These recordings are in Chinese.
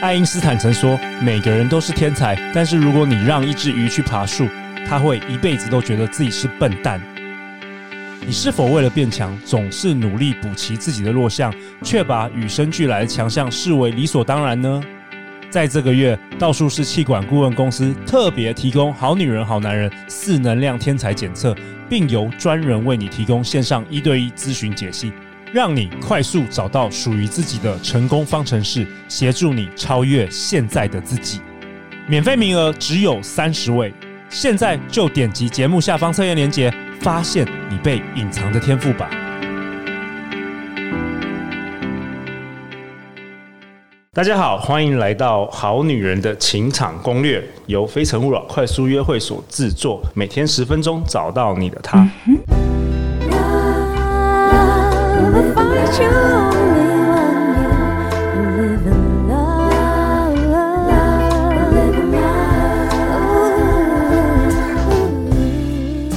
爱因斯坦曾说：“每个人都是天才，但是如果你让一只鱼去爬树，它会一辈子都觉得自己是笨蛋。”你是否为了变强，总是努力补齐自己的弱项，却把与生俱来的强项视为理所当然呢？在这个月，道术士气管顾问公司特别提供“好女人、好男人”四能量天才检测，并由专人为你提供线上一对一咨询解析，让你快速找到属于自己的成功方程式，协助你超越现在的自己。免费名额只有三十位，现在就点击节目下方测验链接，发现你被隐藏的天赋吧。大家好，欢迎来到《好女人的情场攻略》，由非诚勿扰快速约会所制作，每天十分钟，找到你的他。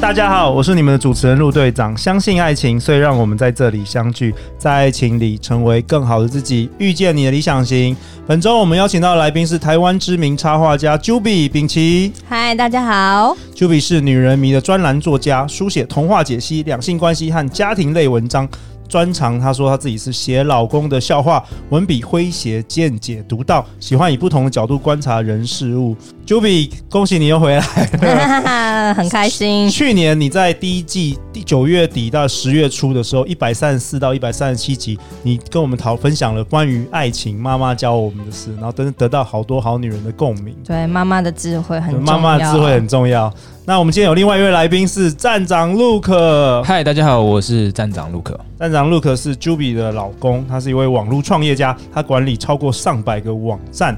大家好，我是你们的主持人陆队长。相信爱情，所以让我们在这里相聚，在爱情里成为更好的自己，遇见你的理想型。本周我们邀请到的来宾是台湾知名插画家 Juby 秉琦。嗨，大家好。Juby 是女人迷的专栏作家，书写童话解析、两性关系和家庭类文章。专长，他说他自己是写老公的笑话，文笔诙谐，见解独到，喜欢以不同的角度观察人事物。Juby，恭喜你又回来了，很开心。去年你在第一季第九月底到十月初的时候，一百三十四到一百三十七集，你跟我们讨分享了关于爱情，妈妈教我们的事，然后得得到好多好女人的共鸣。对，妈妈的智慧很重要，妈妈的智慧很重要。那我们今天有另外一位来宾是站长 Luke。嗨，大家好，我是站长 Luke。站长 Luke 是 Juby 的老公，他是一位网络创业家，他管理超过上百个网站。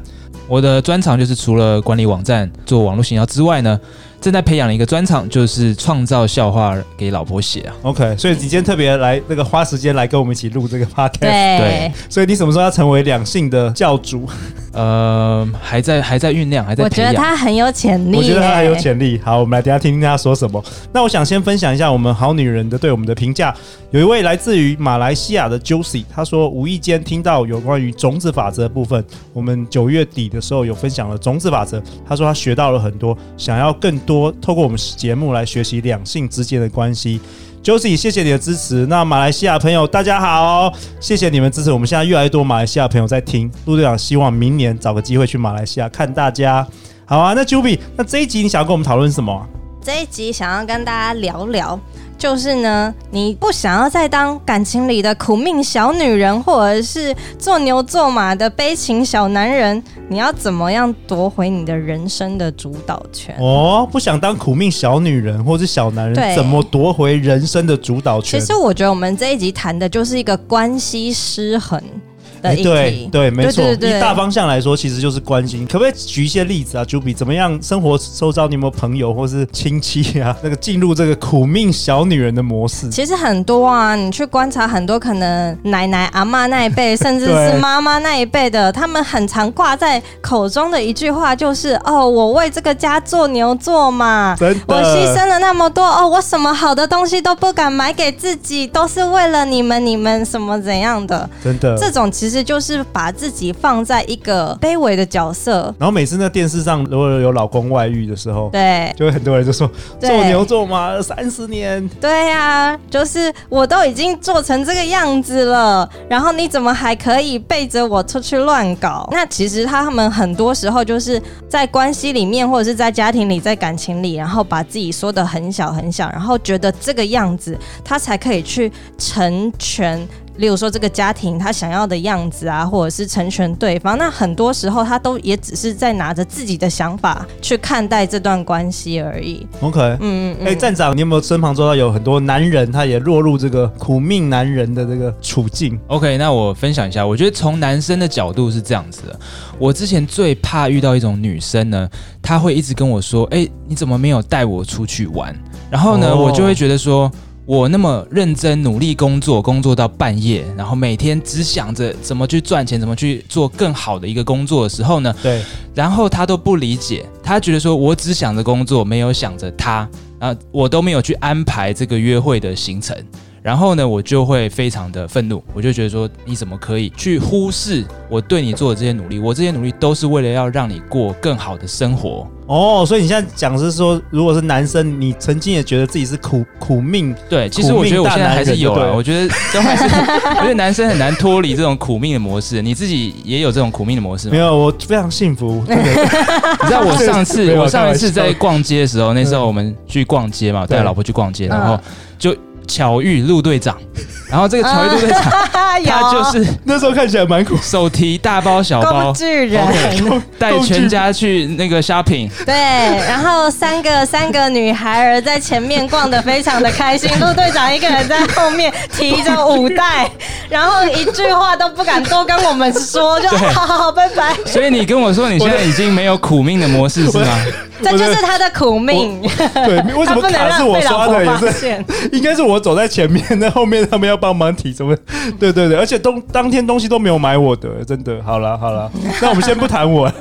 我的专长就是除了管理网站、做网络行销之外呢，正在培养一个专场，就是创造笑话给老婆写啊。OK，所以你今天特别来那个花时间来跟我们一起录这个 podcast。对，所以你什么时候要成为两性的教主？呃，还在还在酝酿，还在。我觉得他很有潜力。我觉得他很有潜力。好，我们来等下听听他说什么。那我想先分享一下我们好女人的对我们的评价。有一位来自于马来西亚的 Josie，他说无意间听到有关于种子法则的部分。我们九月底的时候有分享了种子法则，他说他学到了很多，想要更多透过我们节目来学习两性之间的关系。Josie，谢谢你的支持。那马来西亚朋友大家好，谢谢你们支持。我们现在越来越多马来西亚朋友在听，陆队长希望明年找个机会去马来西亚看大家。好啊，那 Juby，那这一集你想要跟我们讨论什么？这一集想要跟大家聊聊。就是呢，你不想要再当感情里的苦命小女人，或者是做牛做马的悲情小男人，你要怎么样夺回你的人生的主导权？哦，不想当苦命小女人或是小男人，怎么夺回人生的主导权？其实我觉得我们这一集谈的就是一个关系失衡。欸、对对，没错。以大方向来说，其实就是关心。可不可以举一些例子啊？Juby，怎么样？生活周遭你有没有朋友或是亲戚啊？那个进入这个苦命小女人的模式？其实很多啊，你去观察很多，可能奶奶、阿妈那一辈，甚至是妈妈那一辈的，他们很常挂在口中的一句话就是：“哦，我为这个家做牛做马，我牺牲了那么多，哦，我什么好的东西都不敢买给自己，都是为了你们，你们什么怎样的？真的，这种其实。其实就是把自己放在一个卑微的角色，然后每次那电视上如果有老公外遇的时候，对，就会很多人就说做牛做马三十年，对呀、啊，就是我都已经做成这个样子了，然后你怎么还可以背着我出去乱搞？那其实他们很多时候就是在关系里面，或者是在家庭里，在感情里，然后把自己说得很小很小，然后觉得这个样子他才可以去成全。例如说，这个家庭他想要的样子啊，或者是成全对方，那很多时候他都也只是在拿着自己的想法去看待这段关系而已。OK，嗯嗯嗯。哎、欸，站长，你有没有身旁做到有很多男人，他也落入这个苦命男人的这个处境？OK，那我分享一下，我觉得从男生的角度是这样子的。我之前最怕遇到一种女生呢，她会一直跟我说：“哎、欸，你怎么没有带我出去玩？”然后呢，哦、我就会觉得说。我那么认真努力工作，工作到半夜，然后每天只想着怎么去赚钱，怎么去做更好的一个工作的时候呢？对。然后他都不理解，他觉得说我只想着工作，没有想着他啊，我都没有去安排这个约会的行程。然后呢，我就会非常的愤怒，我就觉得说，你怎么可以去忽视我对你做的这些努力？我这些努力都是为了要让你过更好的生活。哦，所以你现在讲是说，如果是男生，你曾经也觉得自己是苦苦命？对，其实我觉得我现在还是有啊。我觉得都还是，我觉得男生很难脱离这种苦命的模式。你自己也有这种苦命的模式吗？没有，我非常幸福。你知道我上次，我上一次在逛街的时候，那时候我们去逛街嘛，带老婆去逛街，然后就。巧遇陆队长，然后这个巧遇陆队长，他就是那时候看起来蛮苦，手提大包小包，工具人带全家去那个 shopping。对，然后三个三个女孩儿在前面逛得非常的开心，陆队长一个人在后面提着五袋，然后一句话都不敢多跟我们说，就好好好，拜拜。所以你跟我说你现在已经没有苦命的模式是吗？这就是他的苦命。对，为什么卡是我刷的？也是，应该是我。走在前面，那后面他们要帮忙提什么？对对对，而且东当天东西都没有买我的，真的。好了好了，那我们先不谈我。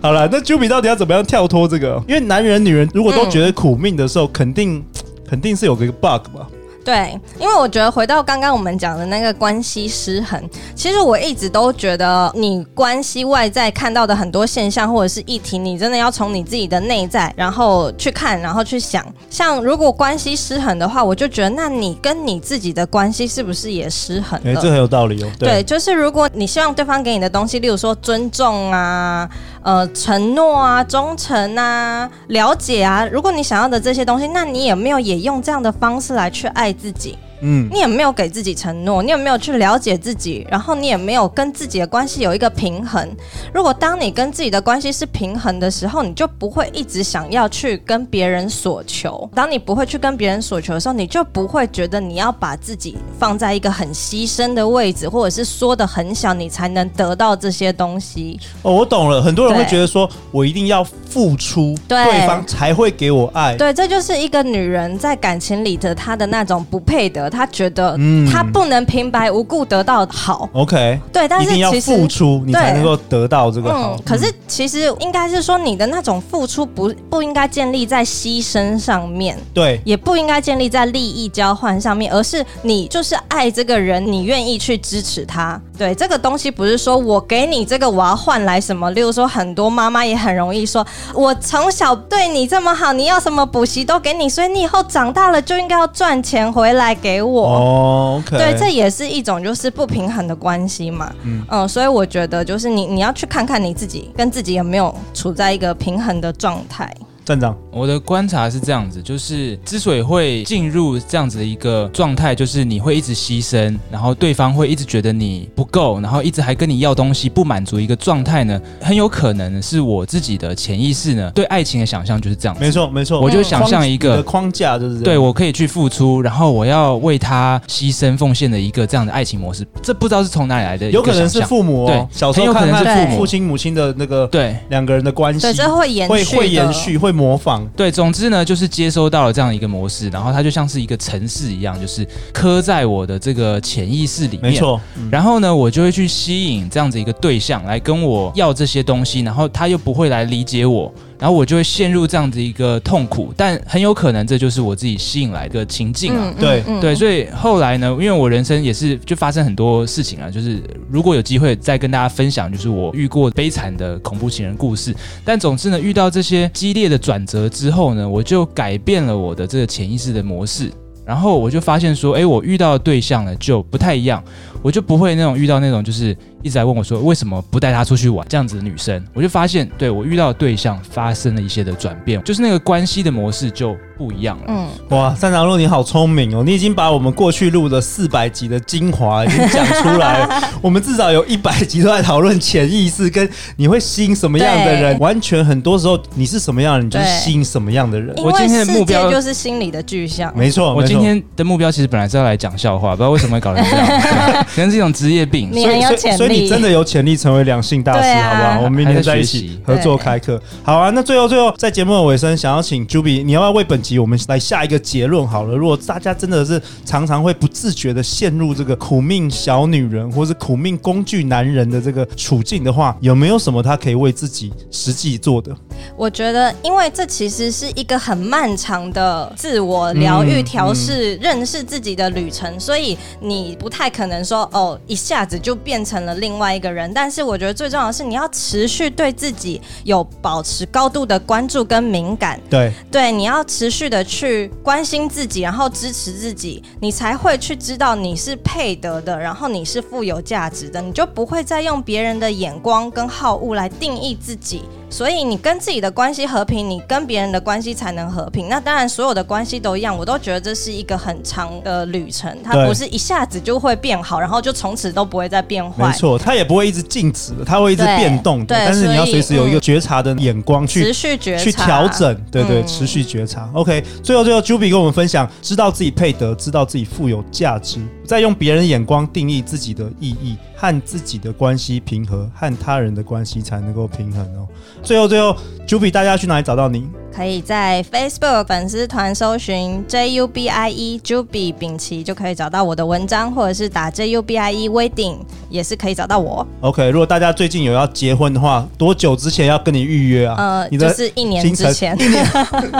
好了，那 Juby 到底要怎么样跳脱这个？因为男人女人如果都觉得苦命的时候，肯定肯定是有个 bug 吧。对，因为我觉得回到刚刚我们讲的那个关系失衡，其实我一直都觉得，你关系外在看到的很多现象或者是议题，你真的要从你自己的内在，然后去看，然后去想。像如果关系失衡的话，我就觉得，那你跟你自己的关系是不是也失衡了？哎，这很有道理哦。对，就是如果你希望对方给你的东西，例如说尊重啊。呃，承诺啊，忠诚啊，了解啊，如果你想要的这些东西，那你有没有也用这样的方式来去爱自己？嗯，你也没有给自己承诺？你也没有去了解自己？然后你也没有跟自己的关系有一个平衡？如果当你跟自己的关系是平衡的时候，你就不会一直想要去跟别人索求。当你不会去跟别人索求的时候，你就不会觉得你要把自己放在一个很牺牲的位置，或者是缩的很小，你才能得到这些东西。哦，我懂了。很多人会觉得说，我一定要付出，对，对方才会给我爱。对，这就是一个女人在感情里的她的那种不配得。他觉得，他不能平白无故得到好。OK，对，但是其实要付出，你才能够得到这个好。嗯，可是其实应该是说，你的那种付出不不应该建立在牺牲上面，对，也不应该建立在利益交换上面，而是你就是爱这个人，你愿意去支持他。对，这个东西不是说我给你这个，我要换来什么。例如说，很多妈妈也很容易说，我从小对你这么好，你要什么补习都给你，所以你以后长大了就应该要赚钱回来给我。哦对，这也是一种就是不平衡的关系嘛。嗯，嗯，所以我觉得就是你你要去看看你自己跟自己有没有处在一个平衡的状态。站长，我的观察是这样子，就是之所以会进入这样子的一个状态，就是你会一直牺牲，然后对方会一直觉得你不够，然后一直还跟你要东西，不满足一个状态呢，很有可能是我自己的潜意识呢。对爱情的想象就是这样子。没错，没错，我就想象一个框架就是这样，对我可以去付出，然后我要为他牺牲奉献的一个这样的爱情模式。这不知道是从哪里来的，有可能是父母哦，对，小时候可能是父父亲母亲的那个对。两个人的关系，对，这会延续，会会延续，会模仿，对。总之呢，就是接收到了这样一个模式，然后它就像是一个城市一样，就是刻在我的这个潜意识里面。没错。然后呢，我就会去吸引这样子一个对象来跟我要这些东西，然后他又不会来理解我。然后我就会陷入这样子一个痛苦，但很有可能这就是我自己吸引来的情境啊。对、对，所以后来呢，因为我人生也是就发生很多事情啊，就是如果有机会再跟大家分享，就是我遇过悲惨的恐怖情人故事。但总之呢，遇到这些激烈的转折之后呢，我就改变了我的这个潜意识的模式。然后我就发现说，哎，我遇到的对象呢就不太一样，我就不会那种遇到那种就是一直在问我说为什么不带她出去玩这样子的女生。我就发现，对，我遇到的对象发生了一些的转变，就是那个关系的模式就不一样了。嗯，哇，三长路你好聪明哦，你已经把我们过去录的四百集的精华已经讲出来了。我们至少有一百集都在讨论潜意识跟你会吸引什么样的人，完全很多时候你是什么样的人，你就是吸引什么样的人。我今天的目标就是心理的具象，没错，我今。今天的目标其实本来是要来讲笑话，不知道为什么会搞成这样，可能是一种职业病。你很有潜力，所以，所以你真的有潜力成为两性大师，啊、好不好？我们明天在一起合作开课。好啊，那最后最后在节目的尾声，想要请 Juby，你要不要为本集我们来下一个结论？好了，如果大家真的是常常会不自觉的陷入这个苦命小女人，或是苦命工具男人的这个处境的话，有没有什么他可以为自己实际做的？我觉得，因为这其实是一个很漫长的自我疗愈、调试、认识自己的旅程，所以你不太可能说哦，一下子就变成了另外一个人。但是我觉得最重要的是，你要持续对自己有保持高度的关注跟敏感。对对，你要持续的去关心自己，然后支持自己，你才会去知道你是配得的，然后你是富有价值的，你就不会再用别人的眼光跟好恶来定义自己。所以你跟自己的关系和平，你跟别人的关系才能和平。那当然，所有的关系都一样，我都觉得这是一个很长的旅程，它不是一下子就会变好，然后就从此都不会再变坏。没错，它也不会一直静止，它会一直变动的。对，但是你要随时有一个觉察的眼光去、嗯、持续觉察、去调整。对对，嗯、持续觉察。OK，最后最后，Juby 跟我们分享，知道自己配得，知道自己富有价值，再用别人眼光定义自己的意义。和自己的关系平和，和他人的关系才能够平衡哦。最后，最后，Juby，大家去哪里找到你？可以在 Facebook 粉丝团搜寻 J U B I E Juby 秉琦，就可以找到我的文章，或者是打 J U B I E Wedding 也是可以找到我。OK，如果大家最近有要结婚的话，多久之前要跟你预约啊？呃，你的就是一年之前，一年，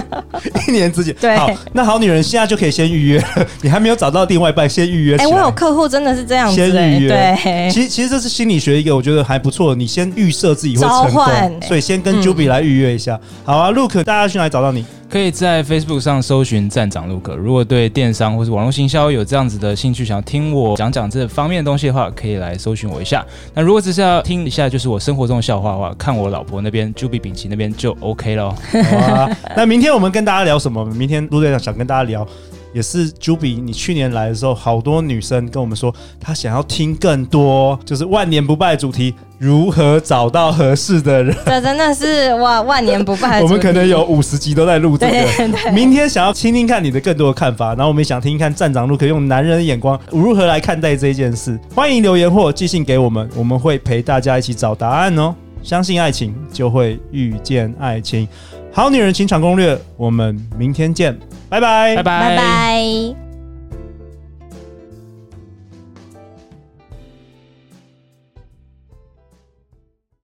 一年之前。对，好，那好女人现在就可以先预约，你还没有找到另外一半，先预约。哎、欸，我有客户真的是这样子、欸，先预约。对，其实其实这是心理学一个我觉得还不错，你先预设自己会成功，所以先跟 Juby 来预约一下。嗯、好啊，Look，大家。去哪里找到你？可以在 Facebook 上搜寻站长 Look。如果对电商或是网络行销有这样子的兴趣，想要听我讲讲这方面的东西的话，可以来搜寻我一下。那如果只是要听一下，就是我生活中的笑话的话，看我老婆那边 Juby 秉琦那边就 OK 了。好啊，那明天我们跟大家聊什么？明天陆队长想跟大家聊。也是 Juby，你去年来的时候，好多女生跟我们说，她想要听更多，就是万年不败的主题，如何找到合适的人。这真的是哇，万年不败。我们可能有五十集都在录这个。对对对。明天想要听听看你的更多的看法，然后我们也想听听看站长如何用男人的眼光如何来看待这件事。欢迎留言或寄信给我们，我们会陪大家一起找答案哦。相信爱情，就会遇见爱情。好女人情场攻略，我们明天见，拜拜，拜拜，拜拜。